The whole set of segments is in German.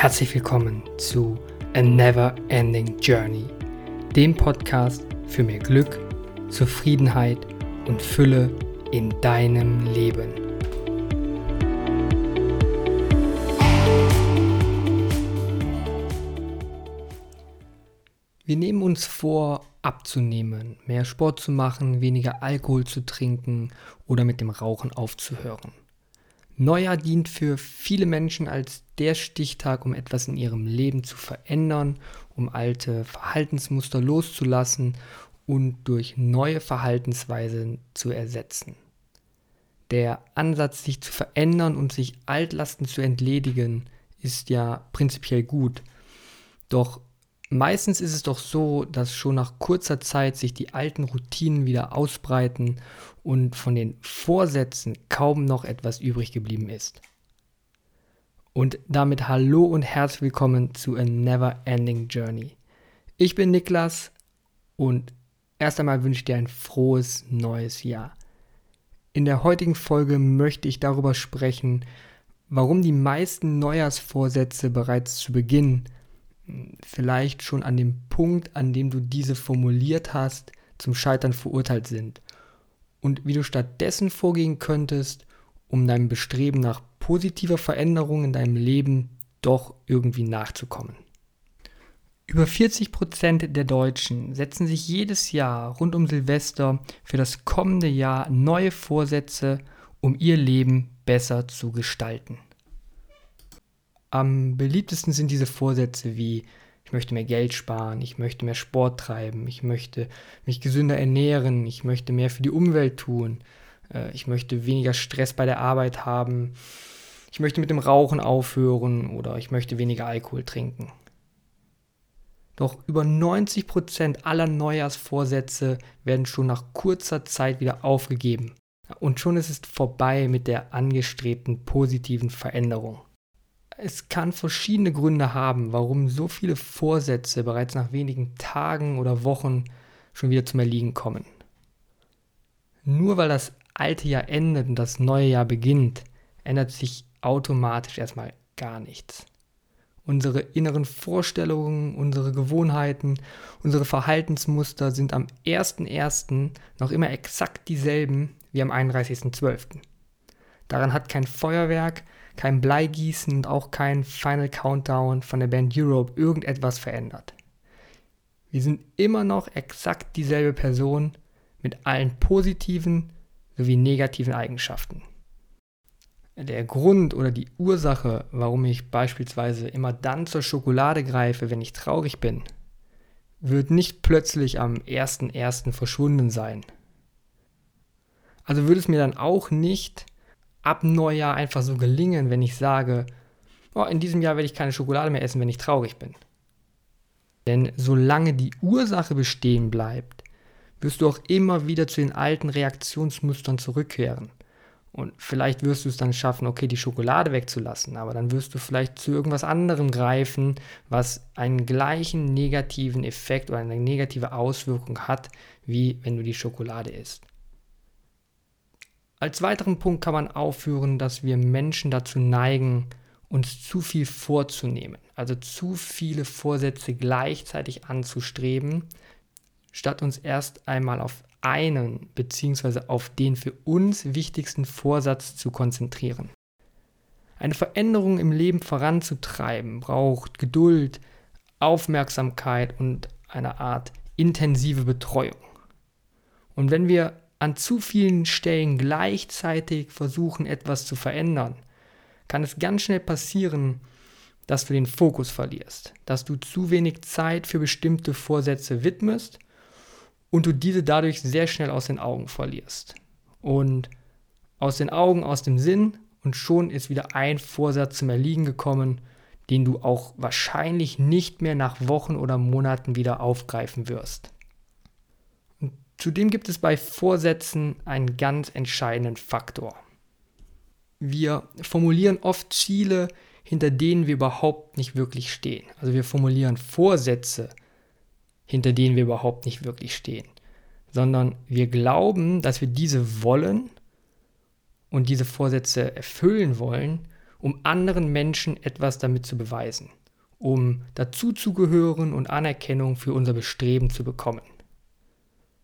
Herzlich willkommen zu A Never Ending Journey, dem Podcast für mehr Glück, Zufriedenheit und Fülle in deinem Leben. Wir nehmen uns vor, abzunehmen, mehr Sport zu machen, weniger Alkohol zu trinken oder mit dem Rauchen aufzuhören. Neujahr dient für viele Menschen als der Stichtag, um etwas in ihrem Leben zu verändern, um alte Verhaltensmuster loszulassen und durch neue Verhaltensweisen zu ersetzen. Der Ansatz, sich zu verändern und sich Altlasten zu entledigen, ist ja prinzipiell gut. Doch meistens ist es doch so, dass schon nach kurzer Zeit sich die alten Routinen wieder ausbreiten und von den Vorsätzen kaum noch etwas übrig geblieben ist. Und damit hallo und herzlich willkommen zu A Never Ending Journey. Ich bin Niklas und erst einmal wünsche ich dir ein frohes neues Jahr. In der heutigen Folge möchte ich darüber sprechen, warum die meisten Neujahrsvorsätze bereits zu Beginn vielleicht schon an dem Punkt, an dem du diese formuliert hast, zum Scheitern verurteilt sind und wie du stattdessen vorgehen könntest, um deinem Bestreben nach positiver Veränderung in deinem Leben doch irgendwie nachzukommen. Über 40 Prozent der Deutschen setzen sich jedes Jahr rund um Silvester für das kommende Jahr neue Vorsätze, um ihr Leben besser zu gestalten. Am beliebtesten sind diese Vorsätze wie ich möchte mehr Geld sparen, ich möchte mehr Sport treiben, ich möchte mich gesünder ernähren, ich möchte mehr für die Umwelt tun, äh, ich möchte weniger Stress bei der Arbeit haben, ich möchte mit dem Rauchen aufhören oder ich möchte weniger Alkohol trinken. Doch über 90% aller Neujahrsvorsätze werden schon nach kurzer Zeit wieder aufgegeben. Und schon ist es vorbei mit der angestrebten positiven Veränderung. Es kann verschiedene Gründe haben, warum so viele Vorsätze bereits nach wenigen Tagen oder Wochen schon wieder zum Erliegen kommen. Nur weil das alte Jahr endet und das neue Jahr beginnt, ändert sich automatisch erstmal gar nichts. Unsere inneren Vorstellungen, unsere Gewohnheiten, unsere Verhaltensmuster sind am 1.1. noch immer exakt dieselben wie am 31.12. Daran hat kein Feuerwerk, kein Bleigießen und auch kein Final Countdown von der Band Europe irgendetwas verändert. Wir sind immer noch exakt dieselbe Person mit allen positiven sowie negativen Eigenschaften. Der Grund oder die Ursache, warum ich beispielsweise immer dann zur Schokolade greife, wenn ich traurig bin, wird nicht plötzlich am 1.1. verschwunden sein. Also würde es mir dann auch nicht ab Neujahr einfach so gelingen, wenn ich sage, oh, in diesem Jahr werde ich keine Schokolade mehr essen, wenn ich traurig bin. Denn solange die Ursache bestehen bleibt, wirst du auch immer wieder zu den alten Reaktionsmustern zurückkehren. Und vielleicht wirst du es dann schaffen, okay, die Schokolade wegzulassen, aber dann wirst du vielleicht zu irgendwas anderem greifen, was einen gleichen negativen Effekt oder eine negative Auswirkung hat, wie wenn du die Schokolade isst. Als weiteren Punkt kann man aufführen, dass wir Menschen dazu neigen, uns zu viel vorzunehmen, also zu viele Vorsätze gleichzeitig anzustreben, statt uns erst einmal auf einen bzw. auf den für uns wichtigsten Vorsatz zu konzentrieren. Eine Veränderung im Leben voranzutreiben braucht Geduld, Aufmerksamkeit und eine Art intensive Betreuung. Und wenn wir an zu vielen Stellen gleichzeitig versuchen, etwas zu verändern, kann es ganz schnell passieren, dass du den Fokus verlierst, dass du zu wenig Zeit für bestimmte Vorsätze widmest und du diese dadurch sehr schnell aus den Augen verlierst. Und aus den Augen, aus dem Sinn und schon ist wieder ein Vorsatz zum Erliegen gekommen, den du auch wahrscheinlich nicht mehr nach Wochen oder Monaten wieder aufgreifen wirst. Zudem gibt es bei Vorsätzen einen ganz entscheidenden Faktor. Wir formulieren oft Ziele, hinter denen wir überhaupt nicht wirklich stehen. Also wir formulieren Vorsätze, hinter denen wir überhaupt nicht wirklich stehen, sondern wir glauben, dass wir diese wollen und diese Vorsätze erfüllen wollen um anderen Menschen etwas damit zu beweisen, um dazuzugehören und Anerkennung für unser Bestreben zu bekommen.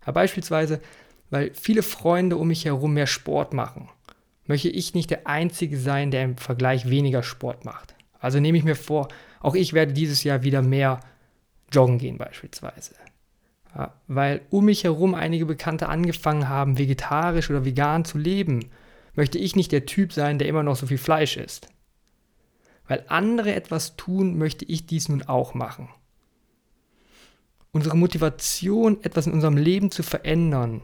Ja, beispielsweise, weil viele Freunde um mich herum mehr Sport machen, möchte ich nicht der Einzige sein, der im Vergleich weniger Sport macht. Also nehme ich mir vor, auch ich werde dieses Jahr wieder mehr joggen gehen beispielsweise. Ja, weil um mich herum einige Bekannte angefangen haben, vegetarisch oder vegan zu leben, möchte ich nicht der Typ sein, der immer noch so viel Fleisch isst. Weil andere etwas tun, möchte ich dies nun auch machen. Unsere Motivation, etwas in unserem Leben zu verändern,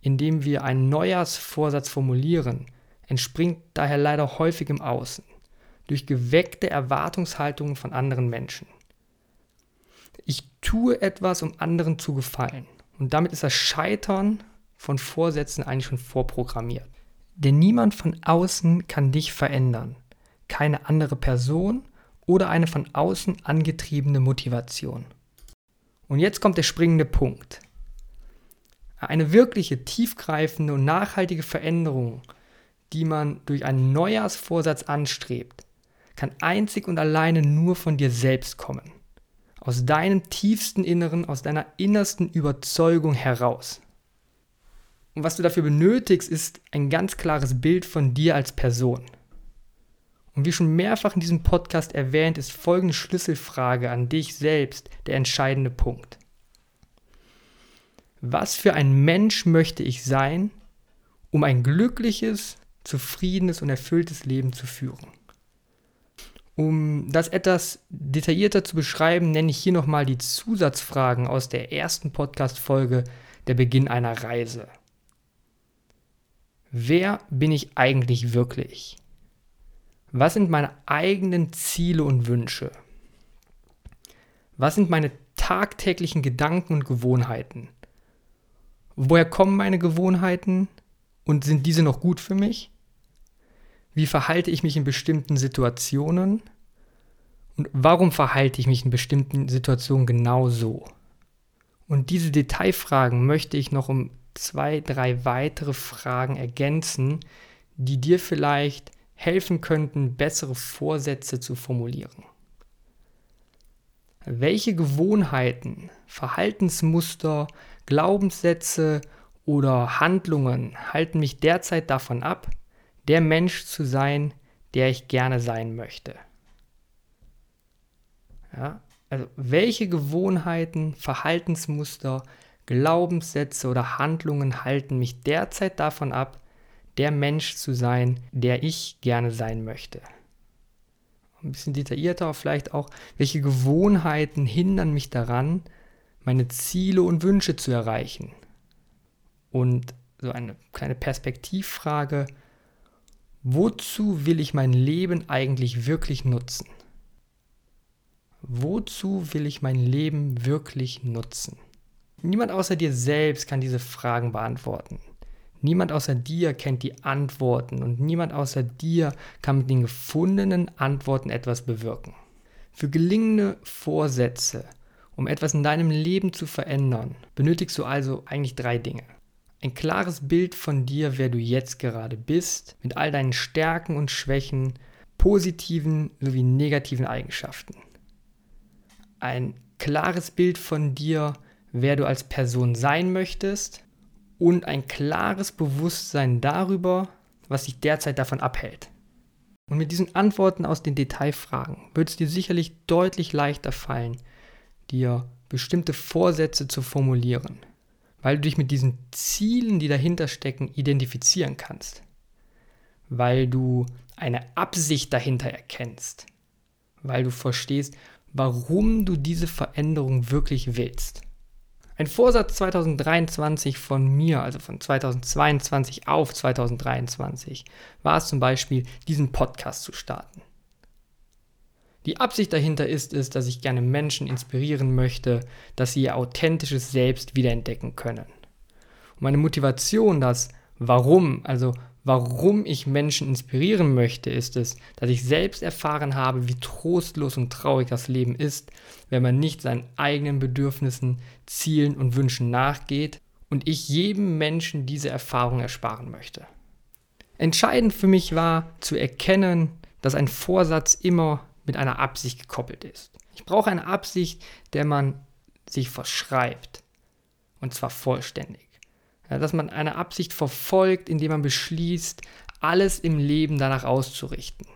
indem wir einen Neujahrsvorsatz formulieren, entspringt daher leider häufig im Außen, durch geweckte Erwartungshaltungen von anderen Menschen. Ich tue etwas, um anderen zu gefallen. Und damit ist das Scheitern von Vorsätzen eigentlich schon vorprogrammiert. Denn niemand von außen kann dich verändern. Keine andere Person oder eine von außen angetriebene Motivation. Und jetzt kommt der springende Punkt. Eine wirkliche, tiefgreifende und nachhaltige Veränderung, die man durch einen Neujahrsvorsatz anstrebt, kann einzig und alleine nur von dir selbst kommen aus deinem tiefsten Inneren, aus deiner innersten Überzeugung heraus. Und was du dafür benötigst, ist ein ganz klares Bild von dir als Person. Und wie schon mehrfach in diesem Podcast erwähnt, ist folgende Schlüsselfrage an dich selbst der entscheidende Punkt. Was für ein Mensch möchte ich sein, um ein glückliches, zufriedenes und erfülltes Leben zu führen? Um das etwas detaillierter zu beschreiben, nenne ich hier nochmal die Zusatzfragen aus der ersten Podcast-Folge Der Beginn einer Reise. Wer bin ich eigentlich wirklich? Was sind meine eigenen Ziele und Wünsche? Was sind meine tagtäglichen Gedanken und Gewohnheiten? Woher kommen meine Gewohnheiten und sind diese noch gut für mich? Wie verhalte ich mich in bestimmten Situationen? Und warum verhalte ich mich in bestimmten Situationen genau so? Und diese Detailfragen möchte ich noch um zwei, drei weitere Fragen ergänzen, die dir vielleicht helfen könnten, bessere Vorsätze zu formulieren. Welche Gewohnheiten, Verhaltensmuster, Glaubenssätze oder Handlungen halten mich derzeit davon ab, der Mensch zu sein, der ich gerne sein möchte. Ja, also welche Gewohnheiten, Verhaltensmuster, Glaubenssätze oder Handlungen halten mich derzeit davon ab, der Mensch zu sein, der ich gerne sein möchte? Ein bisschen detaillierter vielleicht auch, welche Gewohnheiten hindern mich daran, meine Ziele und Wünsche zu erreichen? Und so eine kleine Perspektivfrage, Wozu will ich mein Leben eigentlich wirklich nutzen? Wozu will ich mein Leben wirklich nutzen? Niemand außer dir selbst kann diese Fragen beantworten. Niemand außer dir kennt die Antworten und niemand außer dir kann mit den gefundenen Antworten etwas bewirken. Für gelingende Vorsätze, um etwas in deinem Leben zu verändern, benötigst du also eigentlich drei Dinge. Ein klares Bild von dir, wer du jetzt gerade bist, mit all deinen Stärken und Schwächen, positiven sowie negativen Eigenschaften. Ein klares Bild von dir, wer du als Person sein möchtest und ein klares Bewusstsein darüber, was dich derzeit davon abhält. Und mit diesen Antworten aus den Detailfragen wird es dir sicherlich deutlich leichter fallen, dir bestimmte Vorsätze zu formulieren weil du dich mit diesen Zielen, die dahinter stecken, identifizieren kannst. Weil du eine Absicht dahinter erkennst. Weil du verstehst, warum du diese Veränderung wirklich willst. Ein Vorsatz 2023 von mir, also von 2022 auf 2023, war es zum Beispiel, diesen Podcast zu starten. Die Absicht dahinter ist es, dass ich gerne Menschen inspirieren möchte, dass sie ihr authentisches Selbst wiederentdecken können. Und meine Motivation, das Warum, also warum ich Menschen inspirieren möchte, ist es, dass ich selbst erfahren habe, wie trostlos und traurig das Leben ist, wenn man nicht seinen eigenen Bedürfnissen, Zielen und Wünschen nachgeht und ich jedem Menschen diese Erfahrung ersparen möchte. Entscheidend für mich war zu erkennen, dass ein Vorsatz immer mit einer Absicht gekoppelt ist. Ich brauche eine Absicht, der man sich verschreibt. Und zwar vollständig. Ja, dass man eine Absicht verfolgt, indem man beschließt, alles im Leben danach auszurichten.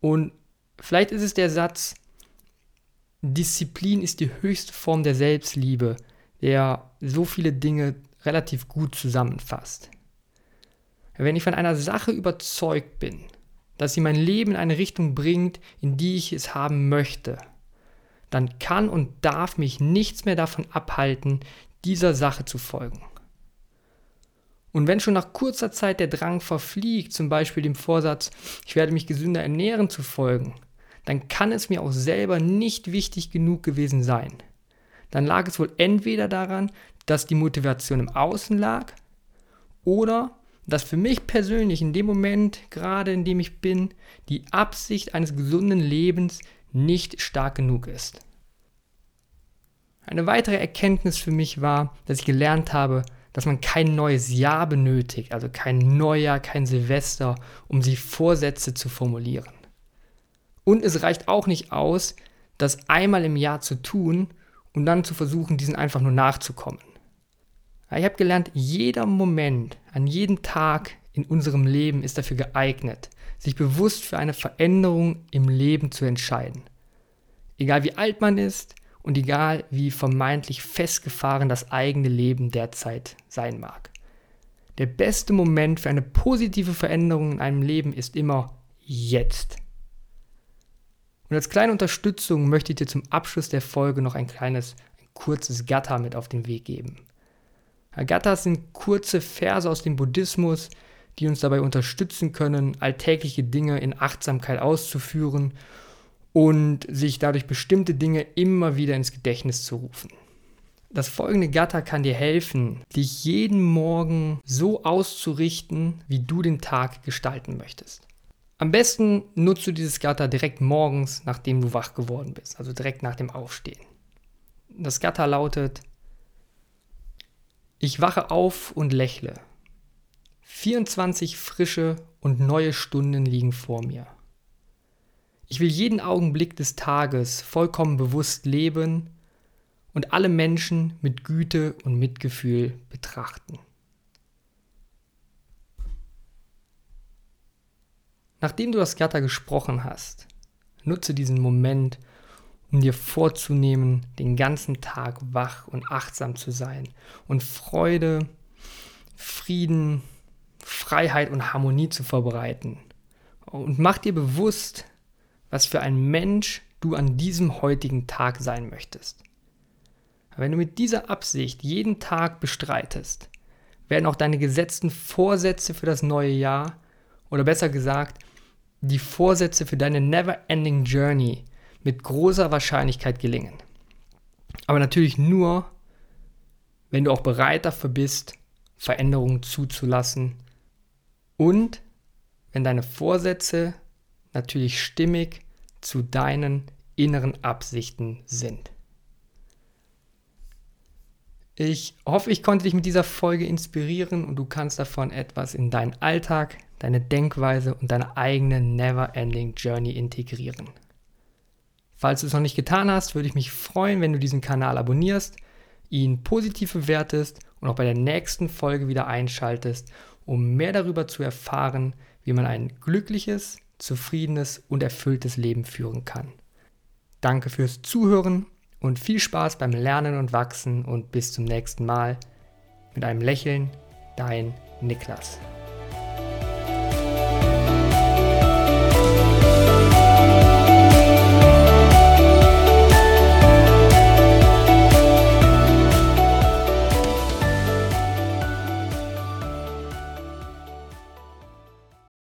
Und vielleicht ist es der Satz, Disziplin ist die höchste Form der Selbstliebe, der so viele Dinge relativ gut zusammenfasst. Wenn ich von einer Sache überzeugt bin, dass sie mein Leben in eine Richtung bringt, in die ich es haben möchte, dann kann und darf mich nichts mehr davon abhalten, dieser Sache zu folgen. Und wenn schon nach kurzer Zeit der Drang verfliegt, zum Beispiel dem Vorsatz, ich werde mich gesünder ernähren zu folgen, dann kann es mir auch selber nicht wichtig genug gewesen sein. Dann lag es wohl entweder daran, dass die Motivation im Außen lag oder dass für mich persönlich in dem Moment, gerade in dem ich bin, die Absicht eines gesunden Lebens nicht stark genug ist. Eine weitere Erkenntnis für mich war, dass ich gelernt habe, dass man kein neues Jahr benötigt, also kein Neujahr, kein Silvester, um sich Vorsätze zu formulieren. Und es reicht auch nicht aus, das einmal im Jahr zu tun und dann zu versuchen, diesen einfach nur nachzukommen. Ich habe gelernt, jeder Moment, an jedem Tag in unserem Leben ist dafür geeignet, sich bewusst für eine Veränderung im Leben zu entscheiden. Egal wie alt man ist und egal wie vermeintlich festgefahren das eigene Leben derzeit sein mag. Der beste Moment für eine positive Veränderung in einem Leben ist immer jetzt. Und als kleine Unterstützung möchte ich dir zum Abschluss der Folge noch ein kleines, ein kurzes Gatter mit auf den Weg geben. Agattas sind kurze Verse aus dem Buddhismus, die uns dabei unterstützen können, alltägliche Dinge in Achtsamkeit auszuführen und sich dadurch bestimmte Dinge immer wieder ins Gedächtnis zu rufen. Das folgende Gatter kann dir helfen, dich jeden Morgen so auszurichten, wie du den Tag gestalten möchtest. Am besten nutzt du dieses Gatter direkt morgens, nachdem du wach geworden bist, also direkt nach dem Aufstehen. Das Gatter lautet, ich wache auf und lächle. 24 frische und neue Stunden liegen vor mir. Ich will jeden Augenblick des Tages vollkommen bewusst leben und alle Menschen mit Güte und Mitgefühl betrachten. Nachdem du das Gatter gesprochen hast, nutze diesen Moment, um dir vorzunehmen, den ganzen Tag wach und achtsam zu sein und Freude, Frieden, Freiheit und Harmonie zu verbreiten. Und mach dir bewusst, was für ein Mensch du an diesem heutigen Tag sein möchtest. Wenn du mit dieser Absicht jeden Tag bestreitest, werden auch deine gesetzten Vorsätze für das neue Jahr oder besser gesagt, die Vorsätze für deine Never-Ending Journey mit großer Wahrscheinlichkeit gelingen. Aber natürlich nur, wenn du auch bereit dafür bist, Veränderungen zuzulassen und wenn deine Vorsätze natürlich stimmig zu deinen inneren Absichten sind. Ich hoffe, ich konnte dich mit dieser Folge inspirieren und du kannst davon etwas in deinen Alltag, deine Denkweise und deine eigene Never-Ending Journey integrieren. Falls du es noch nicht getan hast, würde ich mich freuen, wenn du diesen Kanal abonnierst, ihn positiv bewertest und auch bei der nächsten Folge wieder einschaltest, um mehr darüber zu erfahren, wie man ein glückliches, zufriedenes und erfülltes Leben führen kann. Danke fürs Zuhören und viel Spaß beim Lernen und Wachsen und bis zum nächsten Mal. Mit einem Lächeln, dein Niklas.